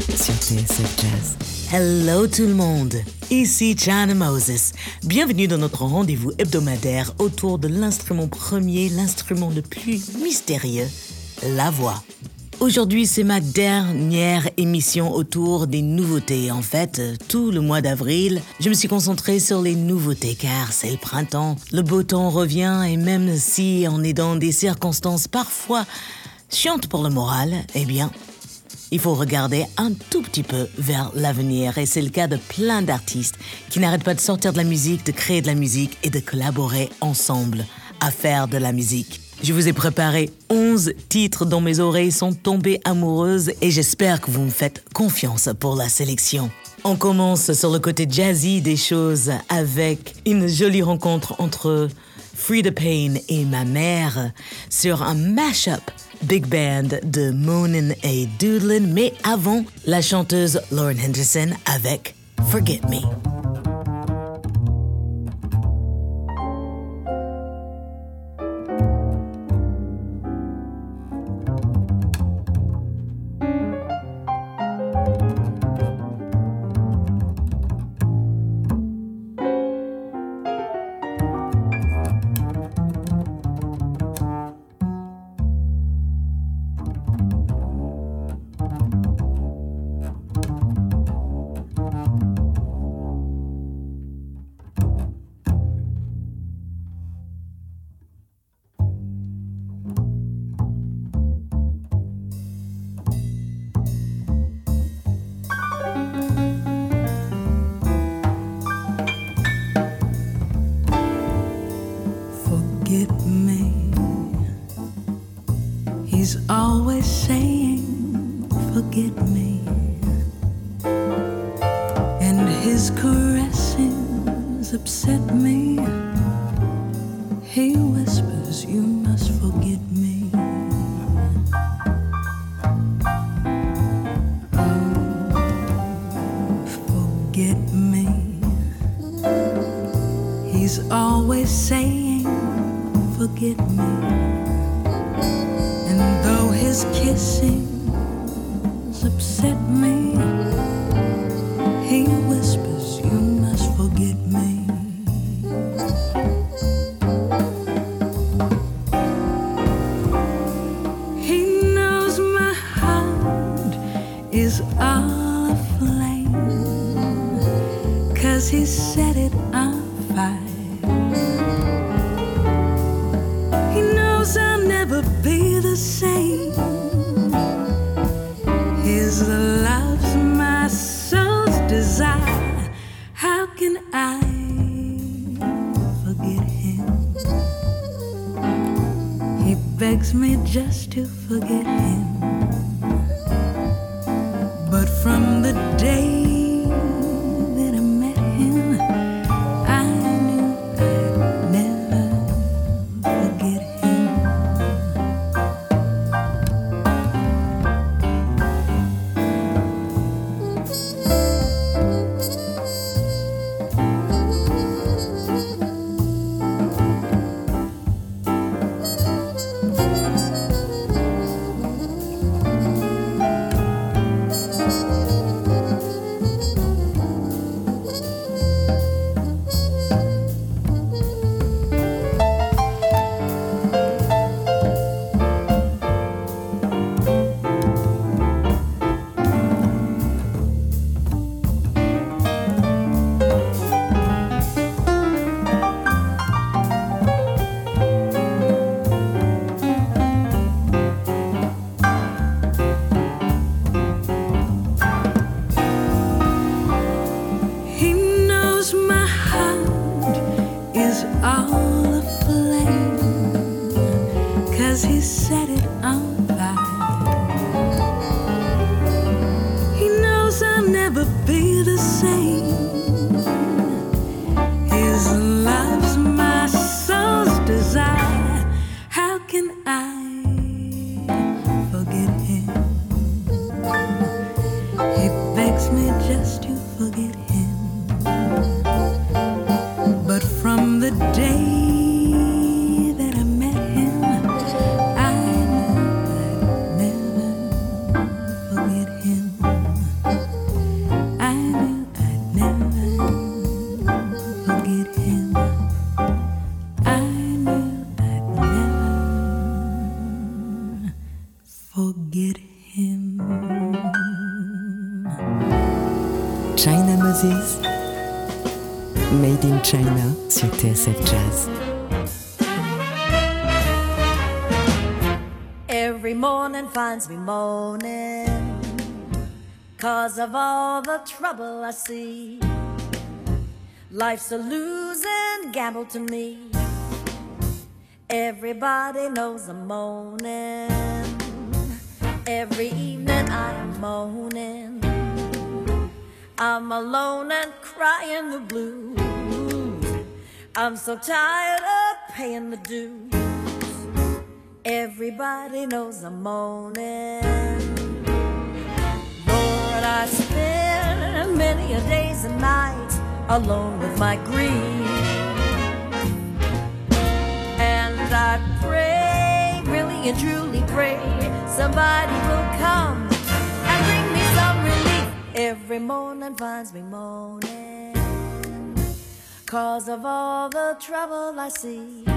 sur TSF. Hello tout le monde, ici China Moses. Bienvenue dans notre rendez-vous hebdomadaire autour de l'instrument premier, l'instrument le plus mystérieux, la voix. Aujourd'hui, c'est ma dernière émission autour des nouveautés. En fait, tout le mois d'avril, je me suis concentrée sur les nouveautés car c'est le printemps. Le beau temps revient et même si on est dans des circonstances parfois chiantes pour le moral, eh bien, il faut regarder un tout petit peu vers l'avenir et c'est le cas de plein d'artistes qui n'arrêtent pas de sortir de la musique, de créer de la musique et de collaborer ensemble à faire de la musique. Je vous ai préparé 11 titres dont mes oreilles sont tombées amoureuses et j'espère que vous me faites confiance pour la sélection. On commence sur le côté jazzy des choses avec une jolie rencontre entre Frida Payne et ma mère sur un mashup big band de Moonin et Doodlin, mais avant, la chanteuse Lauren Henderson avec Forget Me. Finds me moaning. Cause of all the trouble I see Life's a losing gamble to me. Everybody knows I'm moaning. Every evening I am moaning. I'm alone and crying the blues. I'm so tired of paying the dues Everybody knows I'm moaning. Lord, I spend many a days and nights alone with my grief. And I pray, really and truly pray, somebody will come and bring me some relief. Every morning finds me moaning. Cause of all the trouble I see.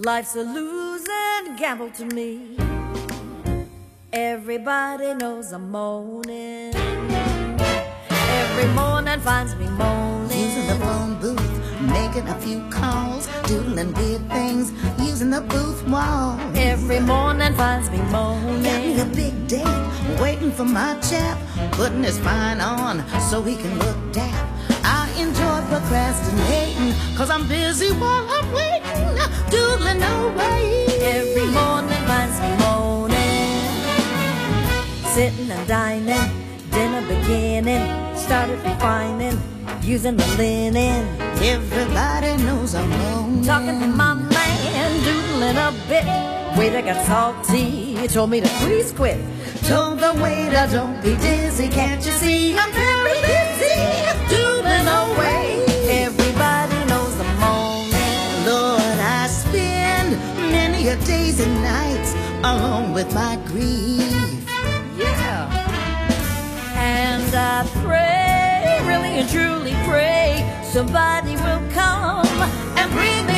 Life's a losing gamble to me. Everybody knows I'm moaning. Every morning finds me moaning. Using the phone booth, making a few calls, doodling weird things, using the booth wall. Every morning finds me Got me a big date, waiting for my chap, putting his fine on so he can look dap. I enjoy procrastinating, cause I'm busy while I'm waiting, doodling away. Every morning finds me moaning. Sitting and dining, dinner beginning, started refining, using the linen. Everybody knows I'm moaning. Talking to my man, doodling a bit. Waiter got salty, he told me to please quit. Told the waiter, don't be dizzy, can't you see? I'm very busy, days and nights alone with my grief. Yeah. And I pray, really and truly pray, somebody will come and bring me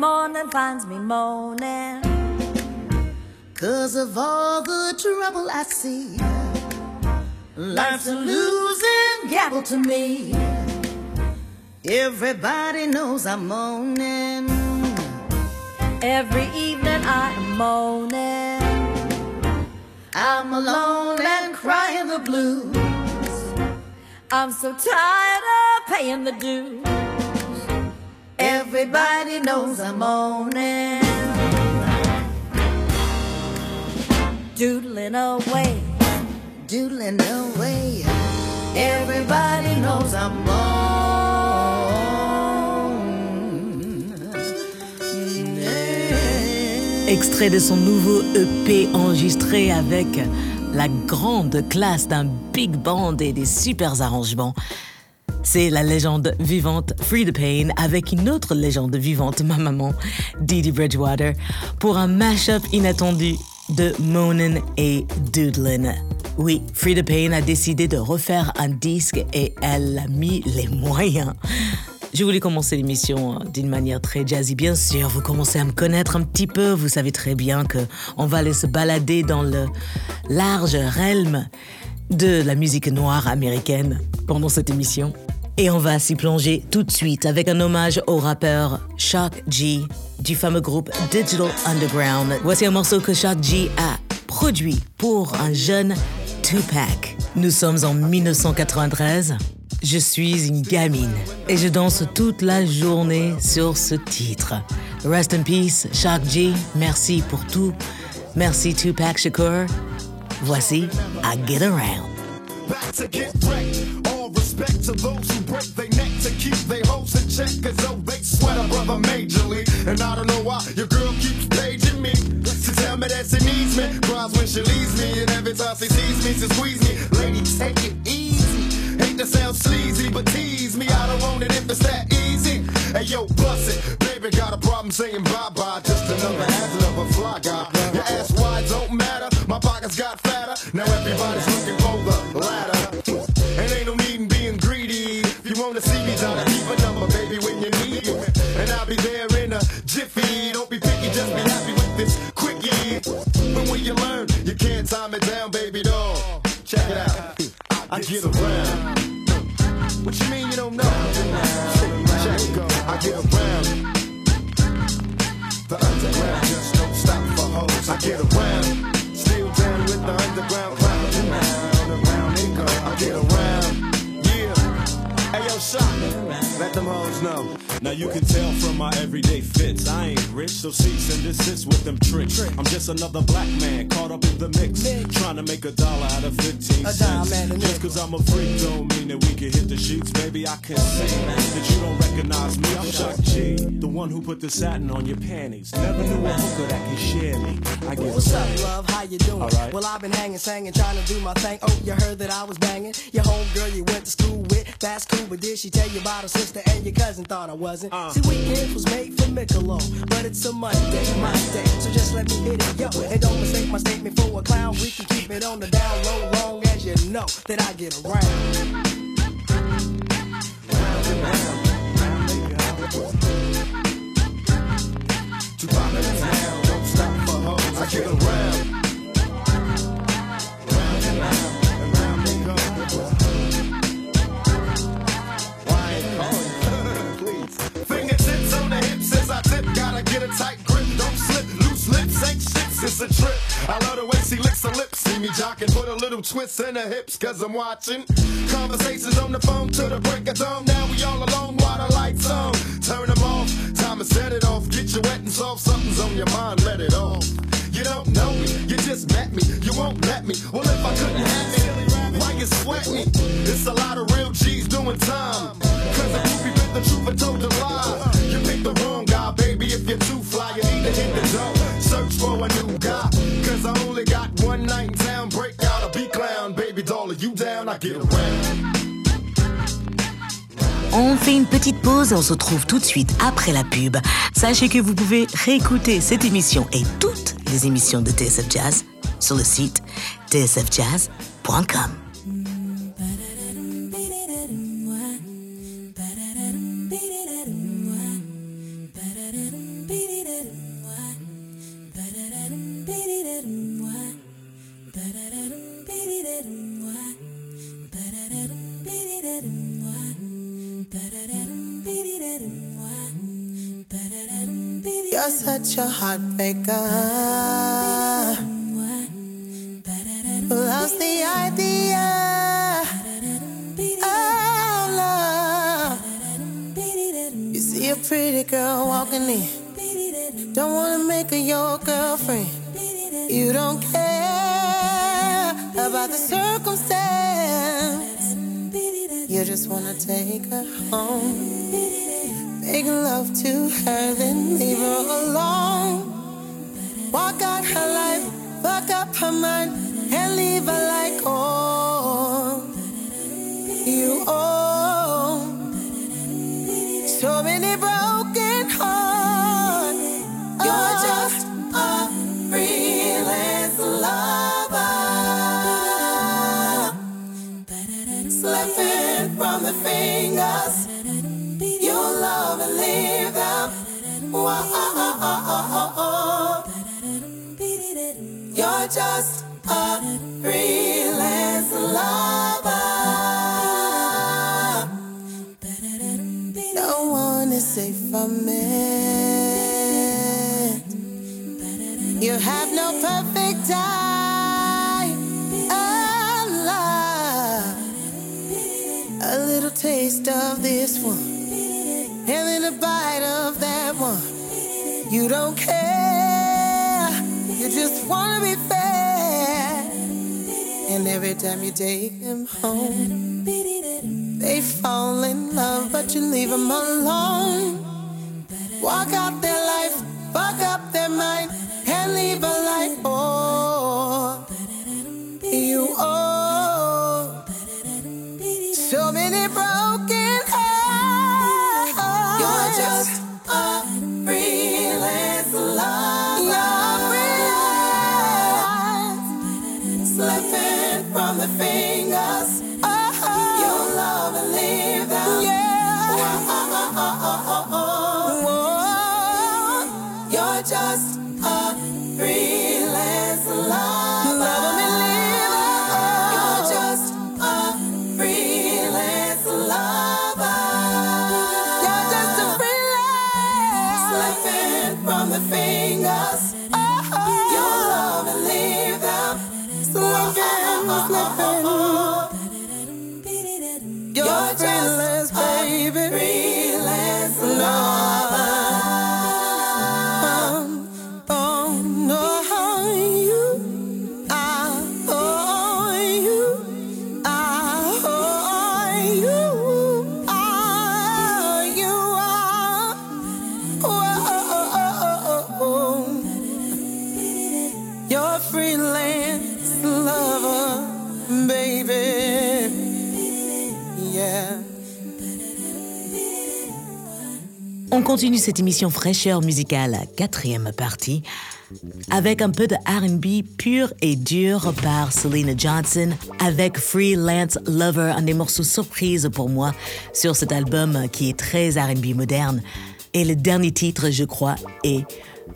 morning finds me moaning. Cause of all the trouble I see. Life's a losing gamble to me. Everybody knows I'm moaning. Every evening I am moaning. I'm alone and crying the blues. I'm so tired of paying the dues. Everybody knows I'm moaning. Doodling away. Doodling away. Everybody knows I'm moaning. Extrait de son nouveau EP enregistré avec la grande classe d'un big band et des super arrangements. C'est la légende vivante Free the Pain avec une autre légende vivante, ma maman, Didi Bridgewater, pour un mash-up inattendu de Monin et Doodlin. Oui, the Pain a décidé de refaire un disque et elle a mis les moyens. Je voulais commencer l'émission euh, d'une manière très jazzy, bien sûr. Vous commencez à me connaître un petit peu. Vous savez très bien que on va aller se balader dans le large realm de la musique noire américaine pendant cette émission. Et on va s'y plonger tout de suite avec un hommage au rappeur Shock G du fameux groupe Digital Underground. Voici un morceau que Shock G a produit pour un jeune Tupac. Nous sommes en 1993. Je suis une gamine et je danse toute la journée sur ce titre. Rest in peace, Shock G. Merci pour tout. Merci Tupac Shakur. Voici I Get Around. back to get wrecked. All respect to those who break their neck to keep their in check, cause though they sweat a brother majorly. And I don't know why your girl keeps paging me. To tell me that she needs me, cries when she leaves me, and every time she sees me, she squeeze me. Take it easy. Hate to sound sleazy, but tease me. I don't it if it's that easy. Hey yo, bust it. Baby, got a problem saying bye bye. Just another of a fly guy. Everybody's looking for the ladder. And ain't no need in being greedy. If you wanna see me, try to keep a number, baby, when you need me. And I'll be there in a jiffy. Don't be picky, just be happy with this quickie. But when you learn, you can't time it down, baby doll. Check it out. I get around. What you mean you don't know? Let them hoes know. Now you can tell from my everyday fits. I ain't rich, so cease and desist with them tricks. I'm just another black man caught up in the mix. Trying to make a dollar out of 15 cents. Just cause I'm a freak don't mean that we can hit the sheets. Baby, I can see that you don't recognize me. I'm Shock G, the one who put the satin on your panties. Never knew a hooker that can share me. I get What's up, love? How you doing? Alright. Well, I've been hanging, singing, trying to do my thing. Oh, you heard that I was banging? Your homegirl you went to school with, that's cool. But did she tell you about her sister and your cousin? Thought I wasn't. Uh. See, weekends was made for Michelob, but it's a Monday, my day. So just let me hit it, yo. And don't mistake my statement for a clown. We can keep it on the down low, long as you know that I get around. Too popular in town, don't stop for hoes. I get around. Round and round, and round they go. It's a trip. I love the way she licks her lips. See me jocking, put a little twist in her hips, cause I'm watching. Conversations on the phone to the break of dawn. Now we all alone while the lights on. Turn them off, time to set it off. Get you wet and soft, something's on your mind, let it off. You don't know me, you just met me, you won't let me. Well, if I couldn't have it, why you sweat me? It's a lot of real G's doing time. Cause a groupie On fait une petite pause et on se retrouve tout de suite après la pub. Sachez que vous pouvez réécouter cette émission et toutes les émissions de TSF Jazz sur le site tsfjazz.com. You're such a heartbreaker. Who lost the idea. Oh, love. You see a pretty girl walking in. Don't wanna make her your girlfriend. You don't care about the circumstance. You just wanna take her home. Make love to her, then leave her alone. Walk out her life, fuck up her mind, and leave her like, oh, you owe So many broken hearts. Time. Oh. A little taste of this one, and then a bite of that one. You don't care. You just wanna be fair. And every time you take them home, they fall in love, but you leave them alone. Walk out their life, fuck up their mind, and leave a light. Continue cette émission fraîcheur musicale, quatrième partie, avec un peu de RB pur et dur par Selena Johnson, avec Freelance Lover, un des morceaux surprises pour moi sur cet album qui est très RB moderne. Et le dernier titre, je crois, est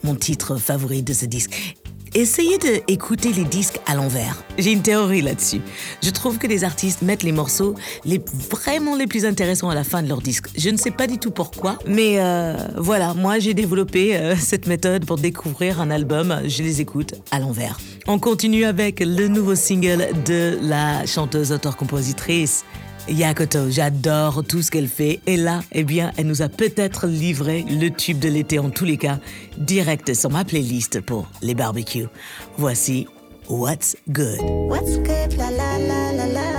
mon titre favori de ce disque. Essayez d'écouter les disques à l'envers. J'ai une théorie là-dessus. Je trouve que les artistes mettent les morceaux les vraiment les plus intéressants à la fin de leur disque. Je ne sais pas du tout pourquoi, mais euh, voilà, moi j'ai développé euh, cette méthode pour découvrir un album. Je les écoute à l'envers. On continue avec le nouveau single de la chanteuse auteur-compositrice Yakoto, j'adore tout ce qu'elle fait. Et là, eh bien, elle nous a peut-être livré le tube de l'été en tous les cas, direct sur ma playlist pour les barbecues. Voici What's Good. What's good, la la la la la.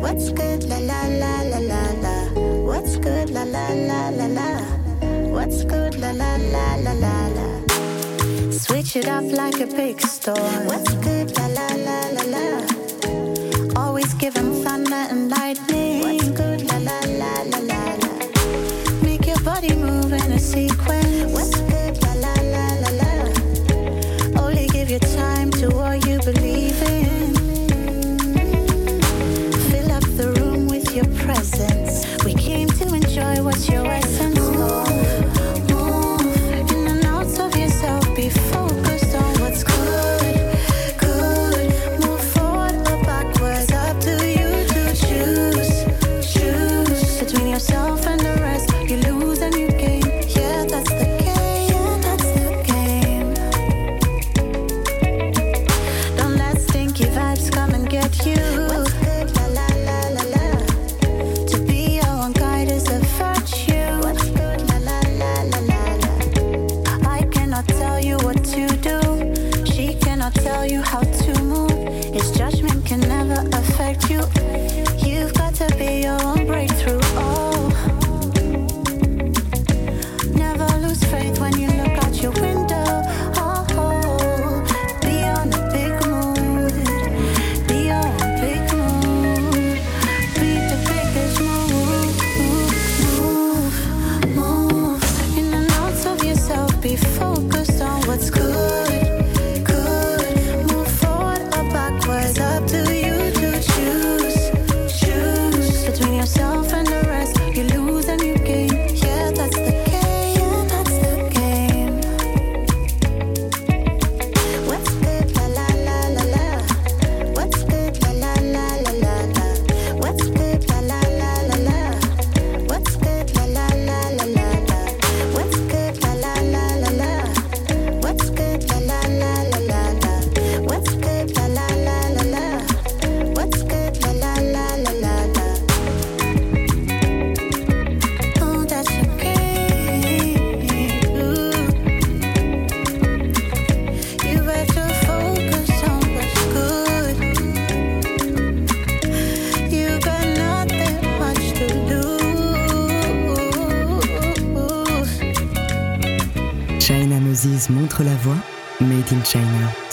What's good, la la la la la la. What's good, la la la la la. What's good, la la la la la la. Switch it up like a big store. What's good, la la la la la. Always give 'em and lightning. Good, la la la la la la. Make your body move in a sequence. What's good, la la la la la. Only give you time to what you believe in. Fill up the room with your presence. We came to enjoy what's your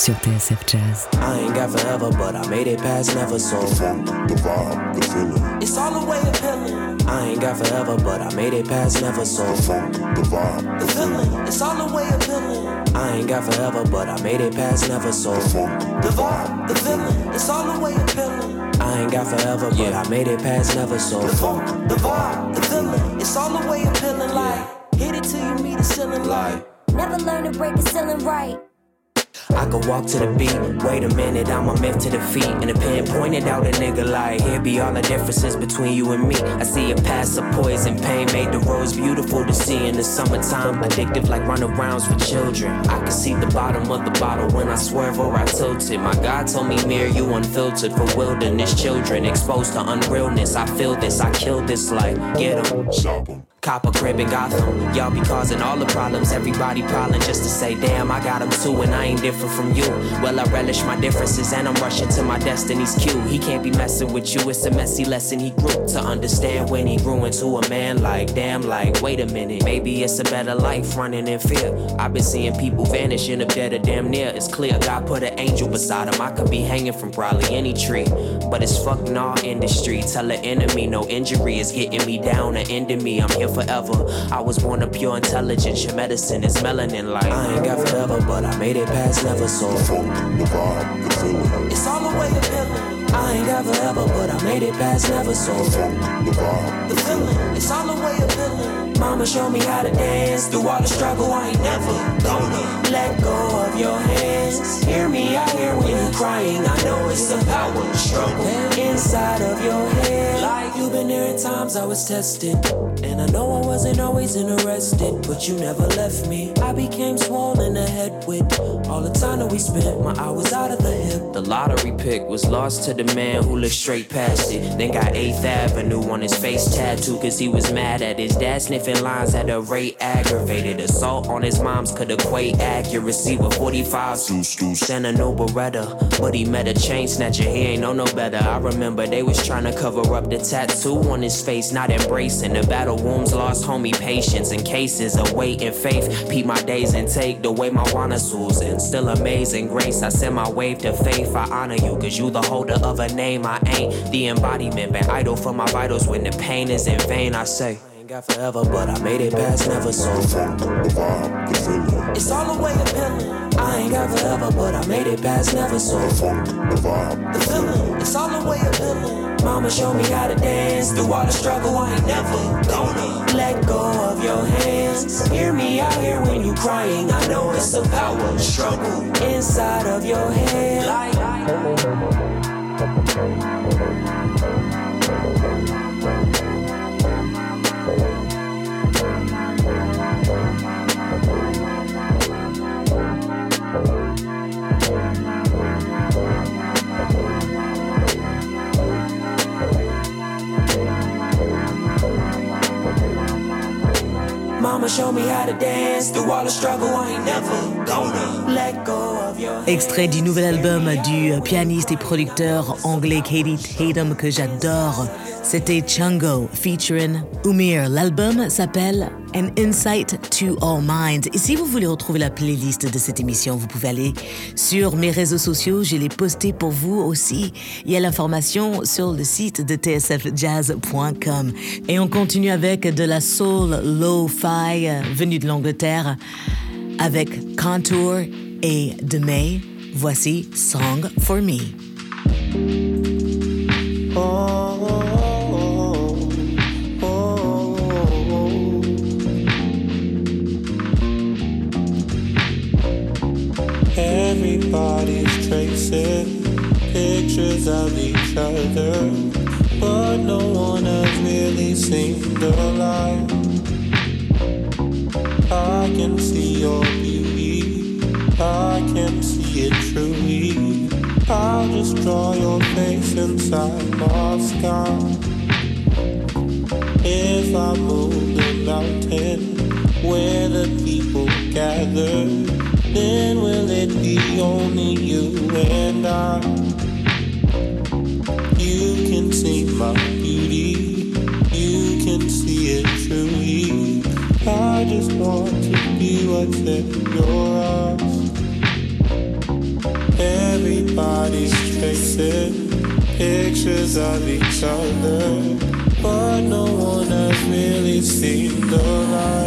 sur TSF Jazz. I ain't got forever, but I made it past never so. The vibe, the feeling. It's all the way appealing. I ain't got forever, but I made it past never so. The vibe, the feeling. It's all the way appealing. I ain't got forever, but I made it past never so. The vibe, the feeling. It's all the way appealing. I ain't got forever, but I made it past never so. The funk, the vibe, the feeling. It's all the way appealing. Like hit it till you meet the ceiling. Like never learn to break the ceiling right. I could walk to the beat. Wait a minute, I'm a myth to defeat. And the pen pointed out a nigga like, here be all the differences between you and me. I see a past of poison pain made the rose beautiful to see in the summertime. Addictive like runarounds for children. I can see the bottom of the bottle when I swerve or I tilt it. My God told me, mirror you unfiltered for wilderness children. Exposed to unrealness. I feel this, I kill this like, get em. Stop em. Cop a crib in Gotham. Y'all be causing all the problems. Everybody problem just to say, damn, I got him too, and I ain't different from you. Well, I relish my differences, and I'm rushing to my destiny's cue. He can't be messing with you. It's a messy lesson he grew to understand when he grew into a man. Like, damn, like, wait a minute. Maybe it's a better life running in fear. I've been seeing people vanish in a dead of damn near. It's clear God put an angel beside him. I could be hanging from probably any tree. But it's fucking all industry. Tell the enemy no injury is getting me down or ending me. I'm here forever. I was born of pure intelligence. Your medicine is melanin like I ain't got forever, but I made it past never so. The vibe, the feeling. It's all the way appealing. I ain't got forever, but I made it past never so. The vibe, the feeling. It's all the way appealing. Mama showed me how to dance. Through all the struggle, I ain't never gonna let go of your hands. Hear me out here when you're crying. I know it's the power struggle inside of your head. Like you've been there in times I was tested. And I know I wasn't always interested, but you never left me. I became swollen ahead with all the time that we spent. My hours out of the hip. The lottery pick was lost to the man who looked straight past it. Then got 8th Avenue on his face tattoo, cause he was mad at his dad sniffing lines at a rate aggravated. Assault on his mom's could equate accuracy with 45 Send a new Beretta, but he met a chain snatcher. He ain't know no better. I remember they was trying to cover up the tattoo on his face, not embracing the battle wounds. Lost homie patience and cases of weight and faith. Peep my days and take the way my wanna and still amazing grace. I send my wave to faith. I honor you, cause you the holder of a name. I ain't the embodiment, been idle for my vitals when the pain is in vain. I say. I ain't got forever, but I made it past never so. It's all the way of appealing. I ain't got forever, but I made it past never so. The feeling, it's all the way of appealing. Mama showed me how to dance. Through all the struggle, I ain't never gonna let go of your hands. Hear me out here when you crying. I know it's a power struggle inside of your head. Extrait du nouvel album du pianiste et producteur anglais Katie Tatum que j'adore. C'était Chungo featuring Umir. L'album s'appelle An Insight to All Minds. Et si vous voulez retrouver la playlist de cette émission, vous pouvez aller sur mes réseaux sociaux. Je l'ai posté pour vous aussi. Il y a l'information sur le site de tsfjazz.com. Et on continue avec de la soul lo-fi venue de l'Angleterre avec Contour et The May. Voici Song for Me. Everybody's tracing pictures of each other, but no one has really seen the light. I can see your beauty, I can see it truly. I'll just draw your face inside my sky. If I move the mountain where the people gather, then will it be only you and I? You can see my beauty, you can see it truly. I just want to be what's in your eyes. Everybody's chasing pictures of each other, but no one has really seen the light.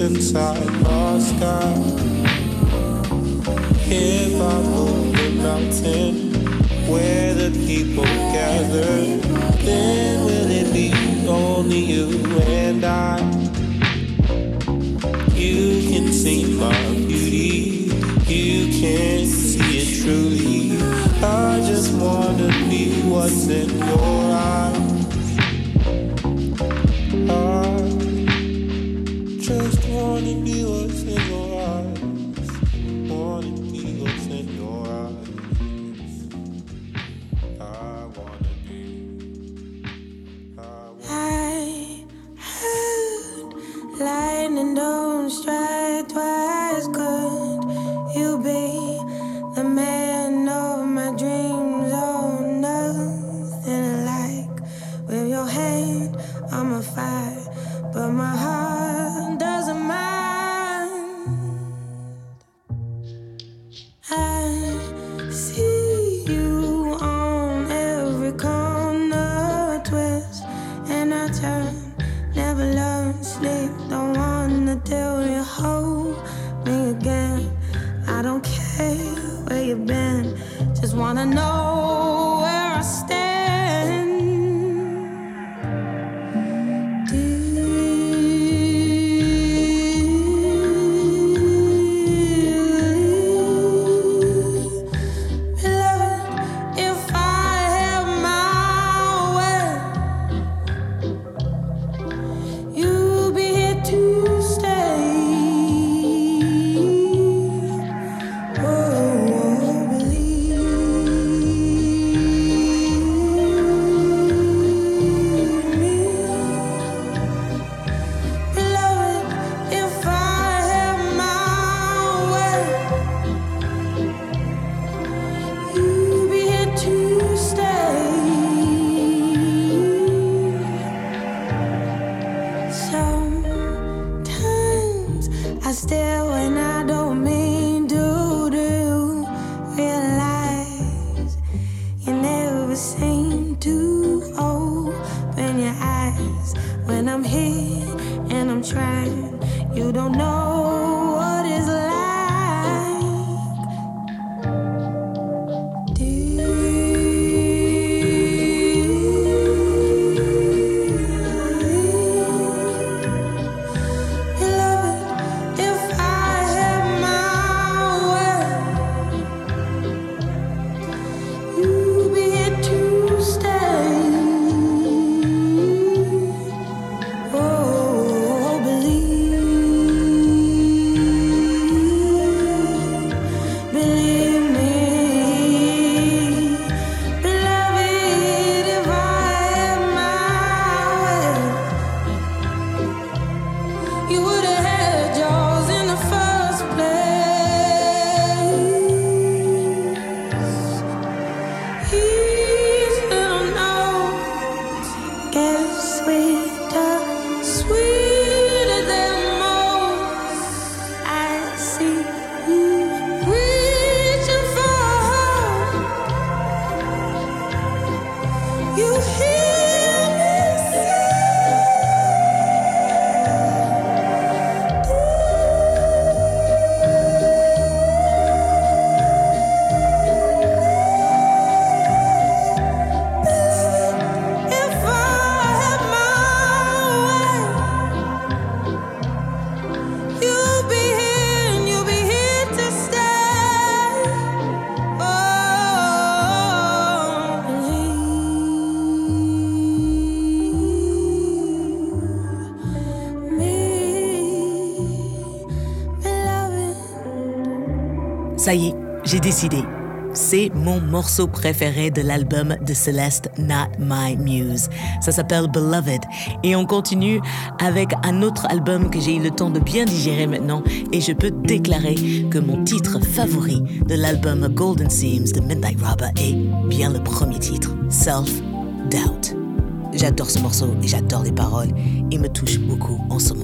Inside my sky. If I moved the mountain where the people gather, then will it be only you and I? You can see my beauty, you can see it truly. I just wanna be what's in Ça y est, j'ai décidé. C'est mon morceau préféré de l'album de Celeste, Not My Muse. Ça s'appelle Beloved. Et on continue avec un autre album que j'ai eu le temps de bien digérer maintenant. Et je peux déclarer que mon titre favori de l'album Golden Seams de Midnight Robber est bien le premier titre, Self Doubt. J'adore ce morceau et j'adore les paroles. Il me touche beaucoup en ce moment.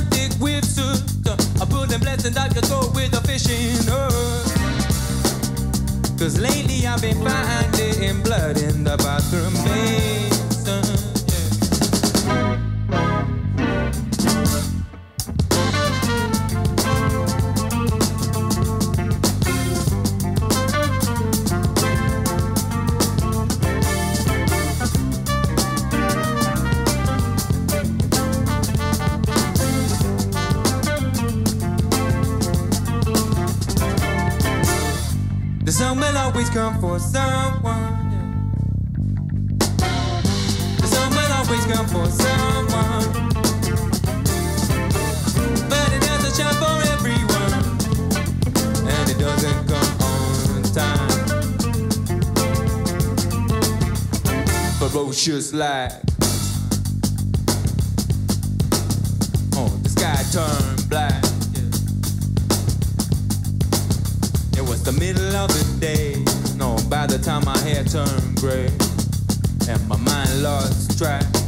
Yeah. A man thick with suit, uh, a pulling blessing that could go with a fishing hook. Cause lately I've been finding blood in the bathroom basin. The always come for someone. Sun will always come for someone. But it doesn't shine for everyone. And it doesn't come on time. Ferocious like. Oh, the sky turned black. It was the middle of the day. By the time my hair turned gray and my mind lost track.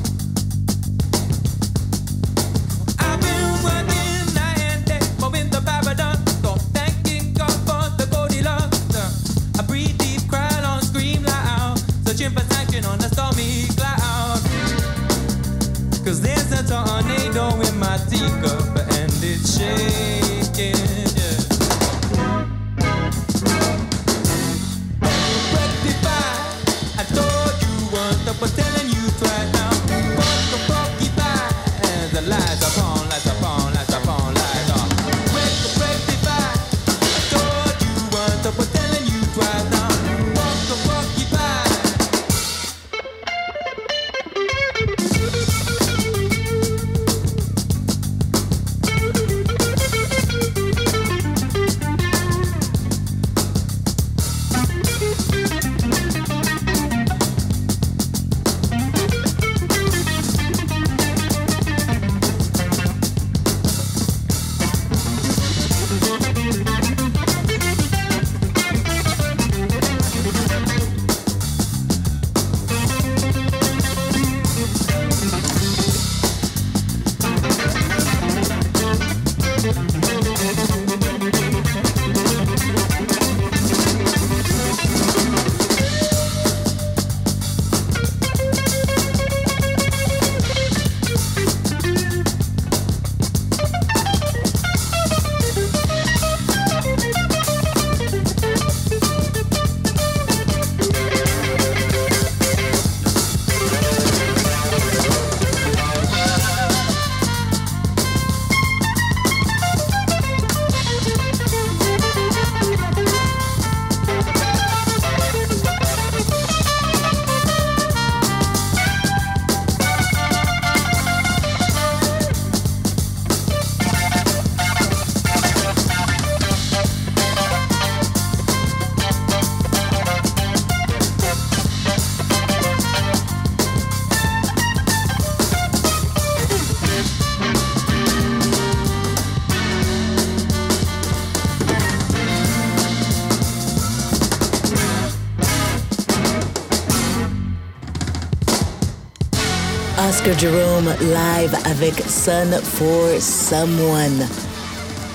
Oscar Jerome live avec Sun for Someone.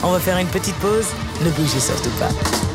On va faire une petite pause, ne bougez surtout pas.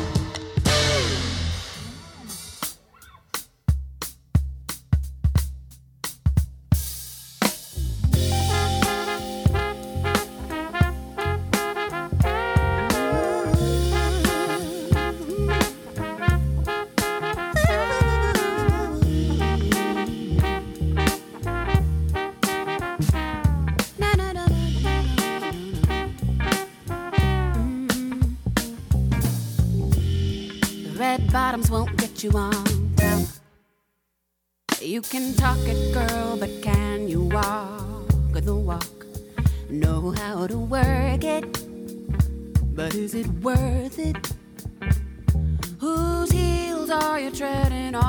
Treading on?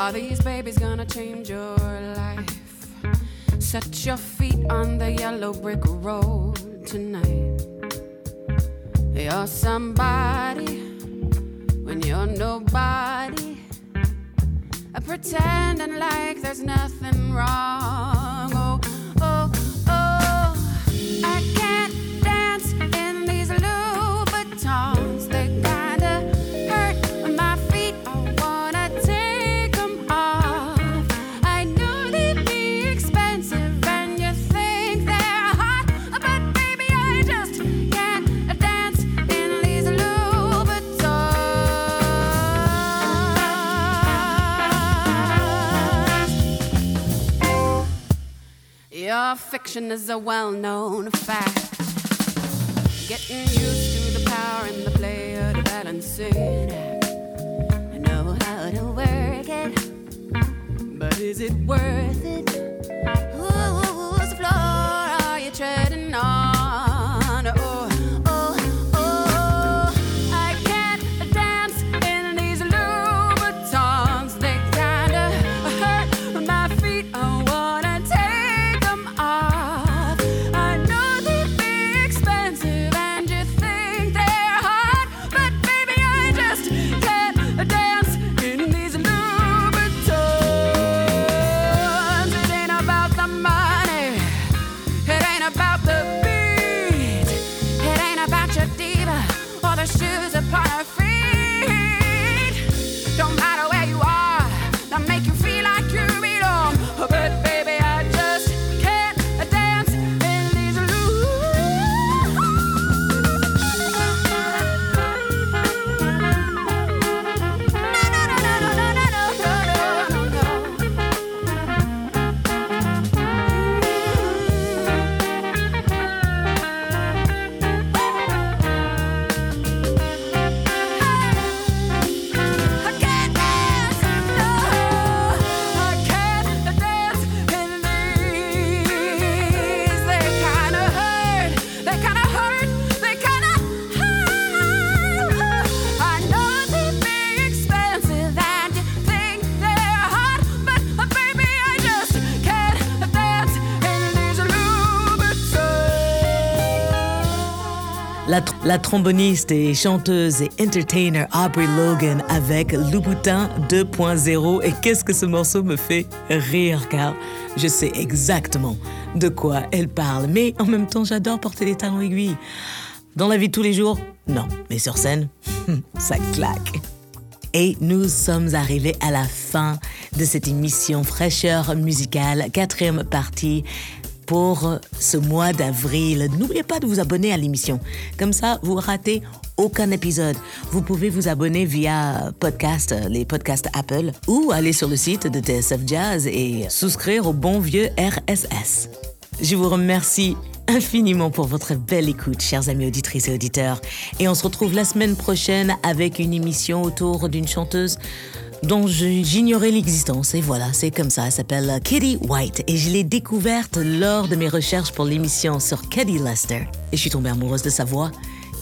Are these babies gonna change your life? Set your feet on the yellow brick road tonight. You're somebody when you're nobody. Pretending like there's nothing wrong. Oh, Your fiction is a well known fact. Getting used to the power and the play of the balancing. I know how to work it, but is it worth it? Whose floor are you treading on? La, tr- la tromboniste et chanteuse et entertainer Aubrey Logan avec Louboutin 2.0. Et qu'est-ce que ce morceau me fait rire car je sais exactement de quoi elle parle. Mais en même temps, j'adore porter des talons aiguilles. Dans la vie de tous les jours, non. Mais sur scène, ça claque. Et nous sommes arrivés à la fin de cette émission Fraîcheur musicale, quatrième partie pour ce mois d'avril. N'oubliez pas de vous abonner à l'émission. Comme ça, vous ratez aucun épisode. Vous pouvez vous abonner via podcast, les podcasts Apple, ou aller sur le site de TSF Jazz et souscrire au bon vieux RSS. Je vous remercie infiniment pour votre belle écoute, chers amis auditrices et auditeurs. Et on se retrouve la semaine prochaine avec une émission autour d'une chanteuse dont j'ignorais l'existence. Et voilà, c'est comme ça. Elle s'appelle Kitty White. Et je l'ai découverte lors de mes recherches pour l'émission sur Kitty Lester. Et je suis tombée amoureuse de sa voix.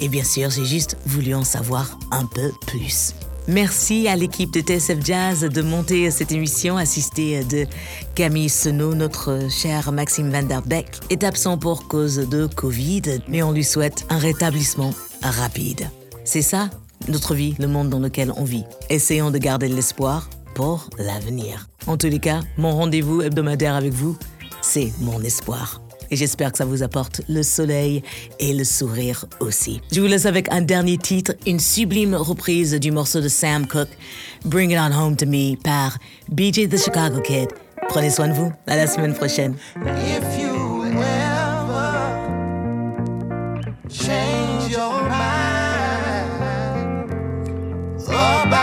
Et bien sûr, j'ai juste voulu en savoir un peu plus. Merci à l'équipe de TSF Jazz de monter cette émission, assistée de Camille Senot. Notre cher Maxime Van Der Beek est absent pour cause de Covid, mais on lui souhaite un rétablissement rapide. C'est ça, notre vie, le monde dans lequel on vit. Essayons de garder de l'espoir pour l'avenir. En tous les cas, mon rendez-vous hebdomadaire avec vous, c'est mon espoir. Et j'espère que ça vous apporte le soleil et le sourire aussi. Je vous laisse avec un dernier titre, une sublime reprise du morceau de Sam Cooke, Bring It On Home to Me par BJ the Chicago Kid. Prenez soin de vous. À la semaine prochaine. about